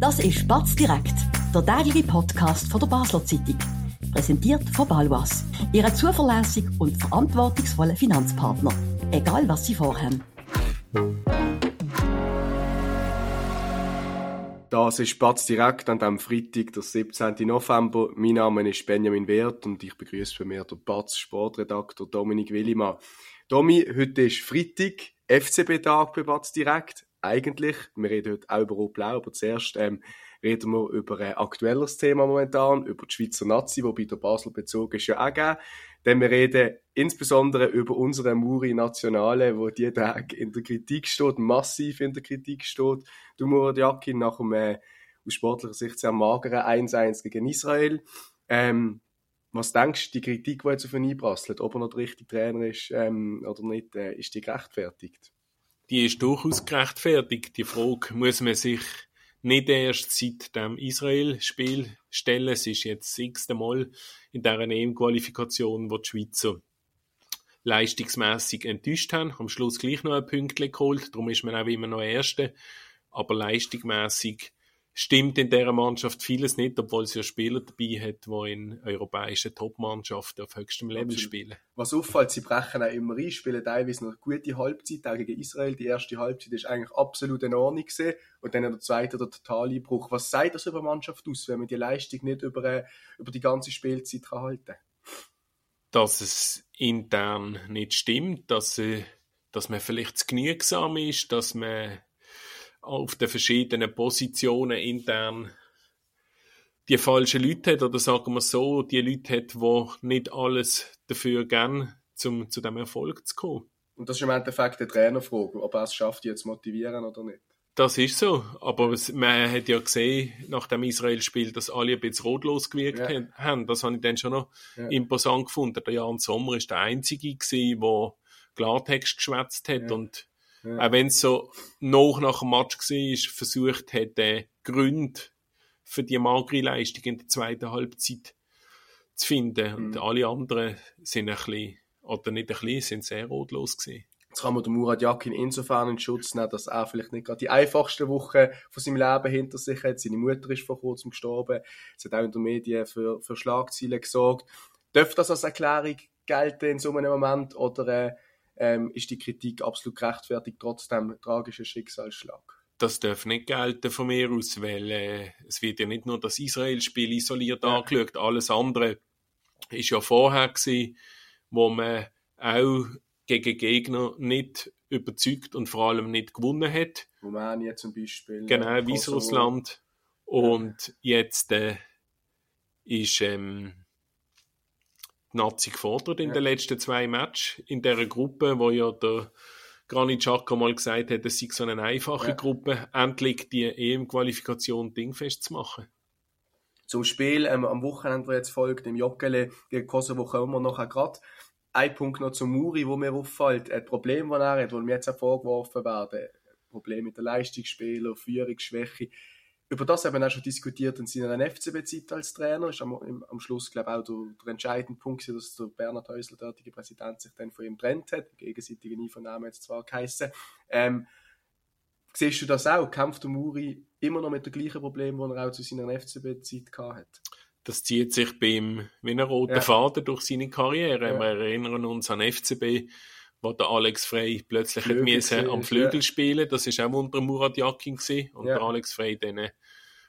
Das ist Batz direkt, der tägliche Podcast von der Basler Zeitung. Präsentiert von Balwas, Ihrem zuverlässigen und verantwortungsvollen Finanzpartner. Egal was Sie vorhaben. Das ist Batz direkt an diesem Freitag, der 17. November. Mein Name ist Benjamin Wert und ich begrüße bei mir den Batz Sportredaktor Dominik Willimann. Domi, heute ist Freitag, FCB-Tag bei Batz direkt eigentlich. Wir reden heute auch über Rot-Blau, aber zuerst ähm, reden wir über ein aktuelleres Thema momentan, über die Schweizer Nazi, wo bei der Basel Bezug ist ja auch gegeben. Denn wir reden insbesondere über unsere Muri Nationale, wo die Tag in der Kritik steht, massiv in der Kritik steht. Du Murat Yakin nach einem äh, aus sportlicher Sicht sehr mageren 1-1 gegen Israel. Ähm, was denkst du, die Kritik, die jetzt auf ihn einprasselt, ob er noch der richtige Trainer ist ähm, oder nicht, äh, ist die gerechtfertigt? Die ist durchaus gerechtfertigt. Die Frage muss man sich nicht erst seit dem Israel-Spiel stellen. Es ist jetzt das x Mal in dieser EM-Qualifikation, wo die Schweizer leistungsmässig enttäuscht haben. Am Schluss gleich noch ein Pünktchen geholt, darum ist man auch immer noch Erste. Aber leistungsmässig stimmt in dieser Mannschaft vieles nicht, obwohl sie ja Spieler dabei hat, die in europäischen Top-Mannschaften auf höchstem Level Absolut. spielen. Was auffällt, sie brechen auch immer ein, spielen teilweise noch gute Halbzeit, auch gegen Israel. Die erste Halbzeit ist eigentlich absolut in Ordnung gewesen. und dann der zweite der totale Bruch. Was sagt das über Mannschaft aus, wenn man die Leistung nicht über, äh, über die ganze Spielzeit kann halten kann? Dass es intern nicht stimmt, dass, äh, dass man vielleicht zu genügsam ist, dass man auf den verschiedenen Positionen intern die falschen Leute hat, oder sagen wir so, die Leute hat, die nicht alles dafür gern, zum zu dem Erfolg zu kommen. Und das ist im Endeffekt eine Trainerfrage, ob er es schafft, die zu motivieren oder nicht. Das ist so, aber man hat ja gesehen, nach dem Israel-Spiel, dass alle ein bisschen rotlos gewirkt ja. haben. Das habe ich dann schon noch ja. imposant gefunden. Der Jan Sommer ist der Einzige gewesen, der Klartext geschwätzt hat ja. und ja. Auch wenn es so noch nach dem Match war, versucht hat, äh, Gründe für die magere Leistung in der zweiten Halbzeit zu finden. Mhm. Und alle anderen sind ein bisschen, oder nicht ein bisschen, sind sehr rotlos gewesen. Jetzt kann man den Murat Yakin insofern in Schutz nehmen, dass er vielleicht nicht gerade die einfachste Woche von seinem Leben hinter sich hat. Seine Mutter ist vor kurzem gestorben. Es hat auch in den Medien für, für Schlagzeilen gesorgt. Dürfte das als Erklärung gelten in so einem Moment oder äh, ähm, ist die Kritik absolut gerechtfertigt, trotz dem tragischen Schicksalsschlag. Das darf nicht gelten von mir aus, weil äh, es wird ja nicht nur das Israel-Spiel isoliert ja. angeschaut, alles andere ist ja vorher gewesen, wo man auch gegen Gegner nicht überzeugt und vor allem nicht gewonnen hat. Rumänien zum Beispiel. Genau, Weißrussland. Und ja. jetzt äh, ist ähm, die Nazi gefordert in ja. den letzten zwei Matches in der Gruppe, wo ja der Granit Xhaka mal gesagt hat, es sei so eine einfache ja. Gruppe, endlich die EM-Qualifikation dingfest zu machen. Zum Spiel ähm, am Wochenende, das jetzt folgt, im Joggeli gegen Kosovo, kommen wir nachher gerade. Ein Punkt noch zum Muri, wo mir auffällt, ein Problem, das er hat, wo mir jetzt auch vorgeworfen werden, Problem mit der Leistungsspieler, Führungsschwäche über das haben wir auch schon diskutiert in seiner FCB-Zeit als Trainer. Ist am, am Schluss, glaube ich, auch der, der entscheidende Punkt, dass der Bernhard Häusler, der heutige Präsident, sich dann von ihm trennt hat. Gegenseitige Einvernahmen jetzt zwar geheissen. Ähm, siehst du das auch? Kämpft der Muri immer noch mit dem gleichen Problem, das er auch zu seiner FCB-Zeit hat? Das zieht sich bei ihm wie ein roter ja. Faden durch seine Karriere. Ja. Wir erinnern uns an FCB wo der Alex Frey plötzlich Flügel hat am Flügel ja. spielen. Das ist auch unter Murat Yakin gewesen. Und ja. der Alex Frey dann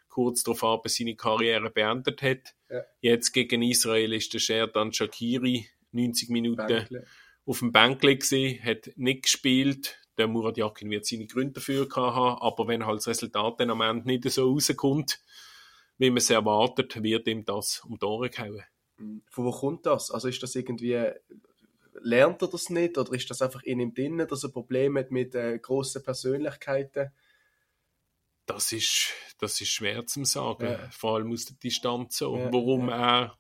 kurz darauf aber seine Karriere beendet hat. Ja. Jetzt gegen Israel ist der Sherdan Shakiri 90 Minuten Bänkle. auf dem Bänkle gesehen, hat nicht gespielt. Der Murat Yakin wird seine Gründe dafür haben, aber wenn halt das Resultat dann am Ende nicht so rauskommt, wie man es erwartet, wird ihm das um die Ohren gehauen. Von wo kommt das? Also ist das irgendwie lernt er das nicht oder ist das einfach in ihm drin, dass er Probleme hat mit äh, grossen Persönlichkeiten? Das ist, das ist schwer zu sagen, ja. vor allem aus der Distanz so. Ja, warum ja. er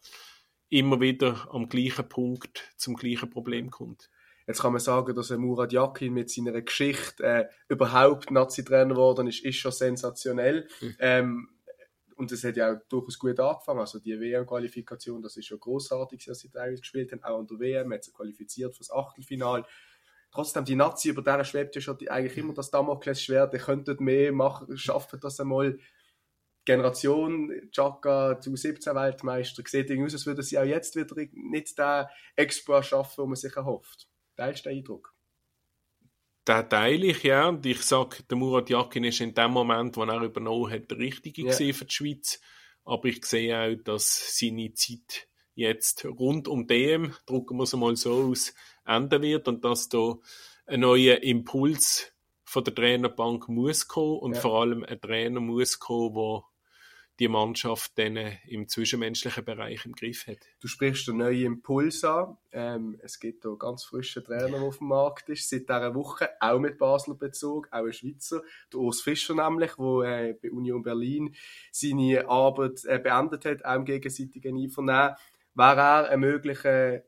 immer wieder am gleichen Punkt zum gleichen Problem kommt. Jetzt kann man sagen, dass Murat Yakin mit seiner Geschichte äh, überhaupt Nazi-Trainer geworden ist, ist schon sensationell. Mhm. Ähm, und das hat ja auch durchaus gut angefangen. Also die WM-Qualifikation, das ist schon großartig, dass sie teilweise gespielt haben. Auch an der WM hat sie qualifiziert fürs Achtelfinal. Trotzdem, die Nazi, über der schwebt ja schon die, eigentlich immer das Damoklesschwert, ihr könntet mehr machen, schafft das einmal. Generation Chaka zu 17 Weltmeister sieht irgendwie aus, als würden sie auch jetzt wieder nicht den Exploit schaffen, den man sich erhofft. Teilst du den Eindruck? Den teile ich, ja. Und ich sage, der Murat Yakin ist in dem Moment, wo er übernommen hat, der Richtige yeah. für die Schweiz. Aber ich sehe auch, dass seine Zeit jetzt rund um dem, drucken wir es mal so aus, enden wird und dass da ein neuer Impuls von der Trainerbank muss kommen und ja. vor allem ein Trainer muss kommen, der die Mannschaft dann im zwischenmenschlichen Bereich im Griff hat. Du sprichst den neuen Impuls an. Ähm, es gibt hier ganz frische Trainer, der auf dem Markt ist, seit dieser Woche, auch mit Basler Bezug, auch ein Schweizer, der Urs Fischer nämlich, der äh, bei Union Berlin seine Arbeit äh, beendet hat, auch im gegenseitigen Einvernehmen. Wäre er ein möglicher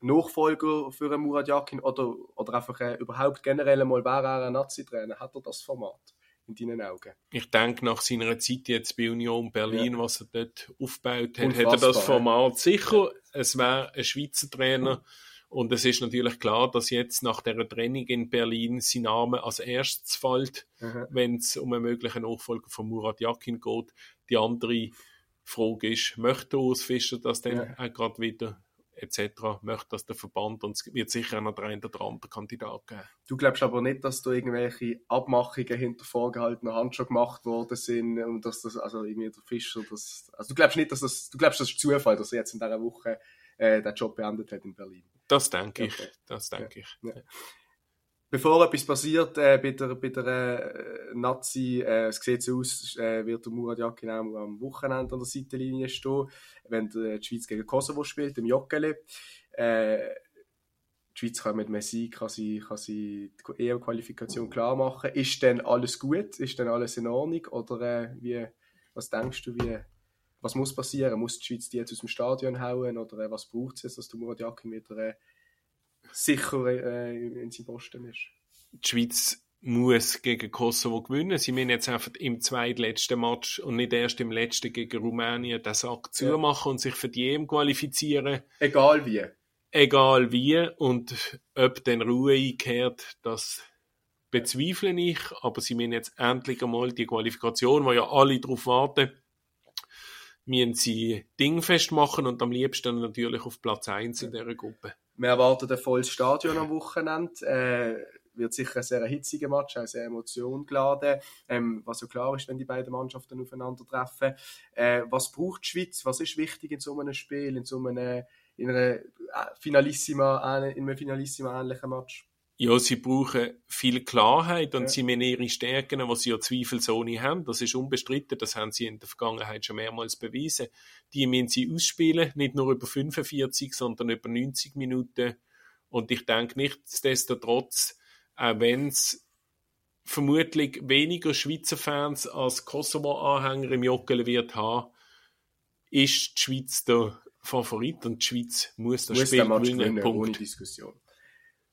Nachfolger für einen Murat Yakin oder, oder einfach äh, überhaupt generell mal, wäre er ein Nazi-Trainer? Hat er das Format? In deinen Augen? Ich denke, nach seiner Zeit jetzt bei Union Berlin, ja. was er dort aufgebaut hat, Unfassbar, hat er das Format ja. sicher. Es wäre ein Schweizer Trainer. Und es ist natürlich klar, dass jetzt nach der Training in Berlin sein Name als erstes fällt, wenn es um einen möglichen Nachfolger von Murat Yakin geht. Die andere Frage ist, möchte Urs Fischer das denn ja. auch gerade wieder etc. möchte das der Verband und es wird sicher noch der eine oder andere Kandidat geben. Du glaubst aber nicht, dass da irgendwelche Abmachungen hinter vorgehaltener Hand schon gemacht worden sind und dass das, also irgendwie der Fischer, das, also du glaubst nicht, dass das, du glaubst, das ist Zufall, dass er jetzt in dieser Woche äh, den Job beendet hat in Berlin? Das denke ich, das denke ja. ich. Ja bevor etwas passiert äh, bei der, bei der äh, Nazi, äh, es sieht so aus, äh, wird der Murat Yakin am Wochenende an der Seitenlinie stehen, wenn die Schweiz gegen Kosovo spielt, im Joggeli. Äh, die Schweiz kann mit Messi kann sie, kann sie die EM-Qualifikation klar machen. Ist denn alles gut? Ist denn alles in Ordnung? Oder äh, wie, was denkst du, wie, was muss passieren? Muss die Schweiz die jetzt aus dem Stadion hauen? Oder äh, was braucht es jetzt, dass der Murat Yakin wieder äh, sicher äh, in seinem Posten ist. Die Schweiz muss gegen Kosovo gewinnen. Sie müssen jetzt einfach im zweitletzten Match und nicht erst im letzten gegen Rumänien den Sack zumachen ja. und sich für die EM qualifizieren. Egal wie. Egal wie. Und ob dann Ruhe einkehrt, das bezweifle ich. Aber sie müssen jetzt endlich einmal die Qualifikation, wo ja alle darauf warten, müssen sie dingfest machen und am liebsten natürlich auf Platz 1 in dieser Gruppe. Wir erwarten ein volles Stadion am Wochenende. Äh, wird sicher ein sehr hitziger Match, auch sehr emotiongeladen, ähm, was ja klar ist, wenn die beiden Mannschaften aufeinandertreffen. Äh, was braucht die Schweiz? Was ist wichtig in so einem Spiel, in so einem in einer äh, Finalissima, in einem Finalissima ähnlichen Match? Ja, sie brauchen viel Klarheit und ja. sie müssen ihre Stärken, die sie ja zweifelsohne haben, das ist unbestritten, das haben sie in der Vergangenheit schon mehrmals bewiesen, die müssen sie ausspielen, nicht nur über 45, sondern über 90 Minuten. Und ich denke nichtsdestotrotz, auch wenn es vermutlich weniger Schweizer Fans als Kosovo-Anhänger im Joggeli wird haben, ist die Schweiz der Favorit und die Schweiz muss das muss Spiel gewinnen. Punkt. Ohne Diskussion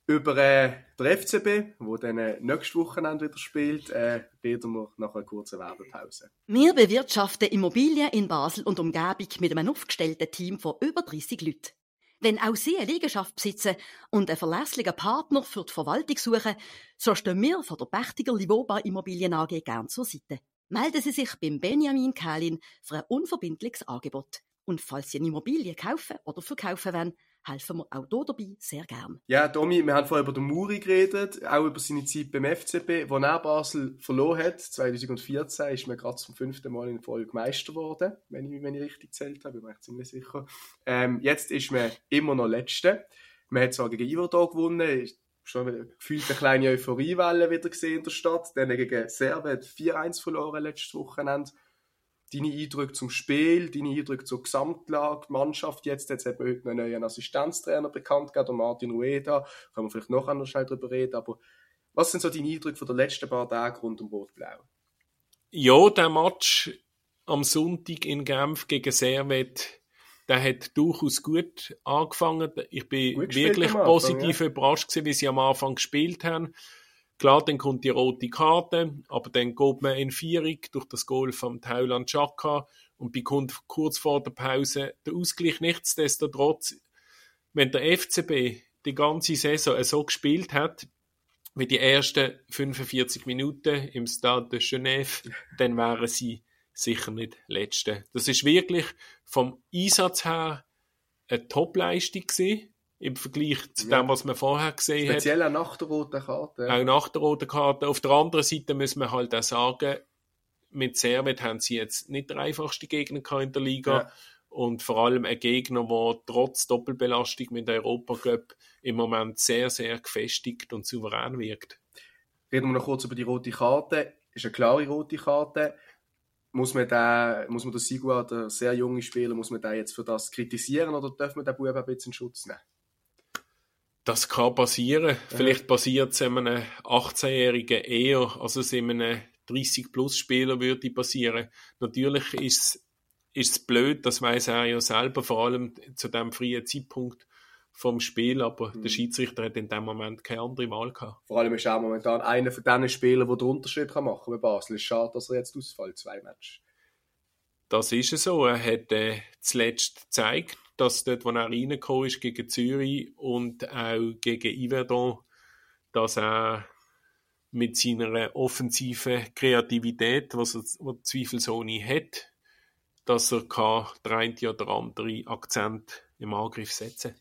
über äh, der FCB, wo dann äh, nächste Wochenende wieder spielt, äh, reden wir nach einer kurzen Werbepause. Wir bewirtschaften Immobilien in Basel und Umgebung mit einem aufgestellten Team von über 30 Leuten. Wenn auch Sie eine Liegenschaft besitzen und einen verlässlichen Partner für die Verwaltung suchen, so stehen wir von der Pächtiger Livoba Immobilien AG gern zur Seite. Melden Sie sich beim Benjamin Kählin für ein unverbindliches Angebot. Und falls Sie eine Immobilie kaufen oder verkaufen wollen, helfen wir auch hier dabei sehr gern. Ja, Domi, wir haben vorher über den Muri geredet, auch über seine Zeit beim FCB. Wo er Basel verloren hat, 2014, ist man gerade zum fünften Mal in Folge Meister geworden, wenn ich, wenn ich richtig gezählt habe, bin ich ziemlich sicher. Ähm, jetzt ist man immer noch Letzte. Man hat zwar gegen Iverdor gewonnen, schon gefühlt eine kleine Euphoriewelle wieder gesehen in der Stadt. Dann gegen Servet 4-1 verloren letztes Wochenende deine Eindrücke zum Spiel, deine Eindrücke zur Gesamtlage, Mannschaft jetzt, jetzt hat man heute einen neuen Assistenztrainer bekannt gegeben, Martin Rueda, können wir vielleicht noch einmal schnell darüber reden, aber was sind so deine Eindrücke von den letzten paar Tagen rund um Rot-Blau? Ja, der Match am Sonntag in Genf gegen Servet, der hat durchaus gut angefangen. Ich bin wirklich positiv ja. überrascht gewesen, wie sie am Anfang gespielt haben. Klar, dann kommt die rote Karte, aber dann geht man in Vierung durch das Goal von Thailand Chaka und bekommt kurz vor der Pause der Ausgleich. Nichtsdestotrotz, wenn der FCB die ganze Saison so gespielt hat, wie die ersten 45 Minuten im Stade de Genève, dann wären sie sicher nicht letzte. Das ist wirklich vom Einsatz her eine Topleistung gewesen, im Vergleich zu ja. dem, was man vorher gesehen Speziell hat. Speziell auch nach der roten Karte. Auch nach der roten Karte. Auf der anderen Seite muss man halt auch sagen, mit Servet haben sie jetzt nicht der einfachste Gegner in der Liga. Ja. Und vor allem ein Gegner, der trotz Doppelbelastung mit der Europacup im Moment sehr, sehr gefestigt und souverän wirkt. Reden wir noch kurz über die rote Karte. Ist eine klare rote Karte. Muss man, den, muss man den Sigua, der sehr junge Spieler, muss man den jetzt für das kritisieren oder darf man den Buben ein bisschen in Schutz nehmen? Das kann passieren. Ja. Vielleicht passiert es einem 18-Jährigen eher, als es einem 30-Plus-Spieler würde passieren. Natürlich ist es blöd, das weiß er ja selber, vor allem zu dem frühen Zeitpunkt vom Spiel, aber mhm. der Schiedsrichter hat in dem Moment keine andere Wahl gehabt. Vor allem ist er momentan einer von diesen Spielern, der den Unterschied machen kann bei Basel. Es ist schade, dass er jetzt ausfällt, zwei Matches. Das ist es so. Er hat äh, zuletzt gezeigt, dass dort, wo er reingekommen ist, gegen Zürich und auch gegen Yverdon, dass er mit seiner offensiven Kreativität, was er, was zweifelsohne hat, dass er kann der eine oder andere Akzent im Angriff setzen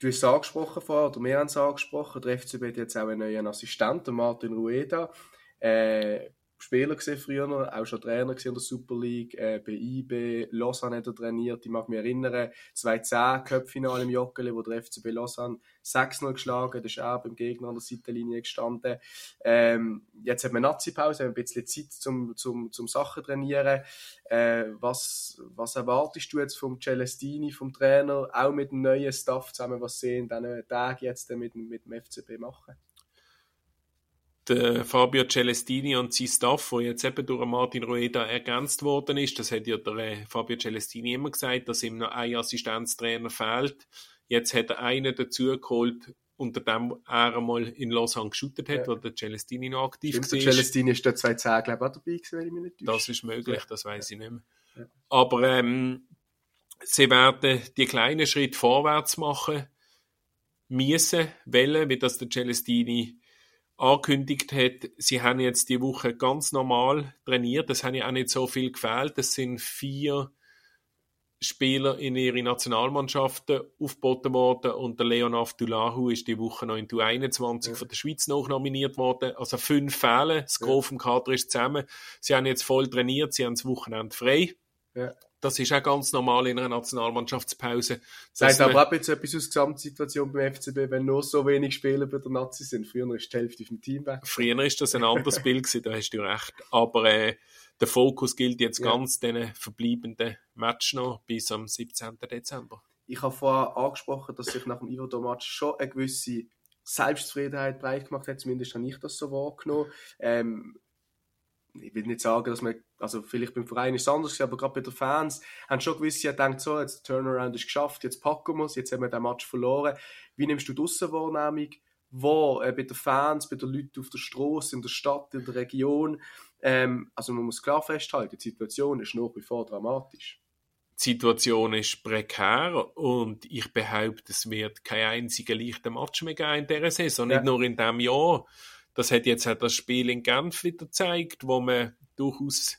Du hast es angesprochen vorher, oder wir haben es angesprochen, der FCB hat jetzt auch einen neuen Assistenten, Martin Rueda. Äh, Spieler gesehen früher, auch schon Trainer in der Super League, äh, bei IB, Lausanne hat er trainiert, ich mag mich erinnern, 2010 Cup-Finale im Joggeli, wo der FCB Lausanne 6-0 geschlagen, da ist er beim Gegner an der Seitenlinie gestanden. Ähm, jetzt hat man Nazi-Pause, haben ein bisschen Zeit zum, zum, zum Sachen trainieren. Äh, was, was erwartest du jetzt vom Celestini, vom Trainer, auch mit dem neuen Staff zusammen, was sie in diesen Tagen jetzt mit, mit dem FCB machen? Der Fabio Celestini und sein Staff, der jetzt eben durch Martin Rueda ergänzt worden ist, das hat ja der äh, Fabio Celestini immer gesagt, dass ihm noch ein Assistenztrainer fehlt. Jetzt hat er einen dazu geholt, unter dem er einmal in Lausanne geshootet hat, ja. wo der Celestini noch aktiv Stimmt, war. Der Celestini ist da 2010, glaube ich, auch dabei gewesen, wenn ich mich nicht täusche. Das ist möglich, ja. das weiß ich nicht mehr. Ja. Aber ähm, sie werden die kleinen Schritte vorwärts machen müssen, wollen, wie das der Celestini angekündigt hat, sie haben jetzt die Woche ganz normal trainiert. Das hat ja auch nicht so viel gefehlt. Das sind vier Spieler in ihre Nationalmannschaften aufgeboten worden und der Leonard Dulahu ist die Woche noch in die 21 ja. von der Schweiz noch nominiert worden. Also fünf Fälle, das Gros ja. vom Kader ist zusammen. Sie haben jetzt voll trainiert, sie haben das Wochenende frei. Ja. Das ist auch ganz normal in einer Nationalmannschaftspause. Das heißt aber auch jetzt etwas aus der Gesamtsituation beim FCB, wenn nur so wenig Spieler bei der Nazi sind. Früher ist die Hälfte vom Team weg. Früher ist das ein anderes Bild gewesen, da hast du recht. Aber äh, der Fokus gilt jetzt ja. ganz den verbleibenden Match noch bis am 17. Dezember. Ich habe vorher angesprochen, dass sich nach dem Iverdor-Match schon eine gewisse Selbstzufriedenheit breit gemacht hat, zumindest habe ich das so wahrgenommen. Ähm, ich will nicht sagen, dass man, also vielleicht beim Verein ist es anders, aber gerade bei den Fans haben schon gewisse gedacht, so, jetzt der Turnaround ist geschafft, jetzt packen wir es, jetzt haben wir den Match verloren. Wie nimmst du die Aussenwahrnehmung wo äh, bei den Fans, bei den Leuten auf der Straße, in der Stadt, in der Region? Ähm, also man muss klar festhalten, die Situation ist nach wie vor dramatisch. Die Situation ist prekär und ich behaupte, es wird kein einziger leichter Match mehr geben in dieser Saison, ja. nicht nur in diesem Jahr. Das hat jetzt auch das Spiel in Genf wieder gezeigt, wo man durchaus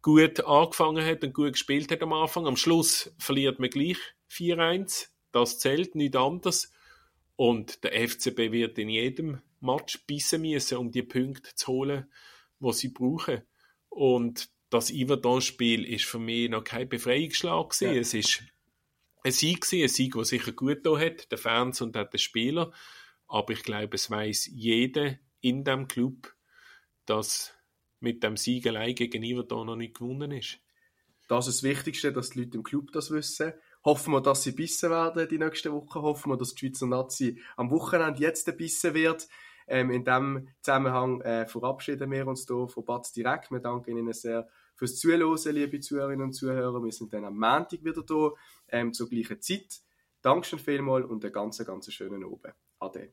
gut angefangen hat und gut gespielt hat am Anfang. Am Schluss verliert man gleich 4-1. Das zählt, nicht anders. Und der FCB wird in jedem Match bissen müssen, um die Punkte zu holen, die sie brauchen. Und das Iverdon-Spiel ist für mich noch kein Befreiungsschlag Ja. Es ist ein Sieg gewesen, ein Sieg, der sicher gut da hat, der Fans und auch der Spieler. Aber ich glaube, es weiß jeder, in dem Club, dass mit dem Sieg allein gegen Everton noch nicht gewonnen ist. Das ist das Wichtigste, dass die Leute im Club das wissen. Hoffen wir, dass sie bissen werden die nächsten Wochen. Hoffen wir, dass die Schweizer Nazi am Wochenende jetzt bissen wird. Ähm, in diesem Zusammenhang äh, verabschieden wir uns hier von Batz direkt. Wir danken Ihnen sehr fürs Zuhören, liebe Zuhörerinnen und Zuhörer. Wir sind dann am Montag wieder da, ähm, zur gleichen Zeit. Dankeschön vielmals und einen ganz, ganz schönen Abend. Ade.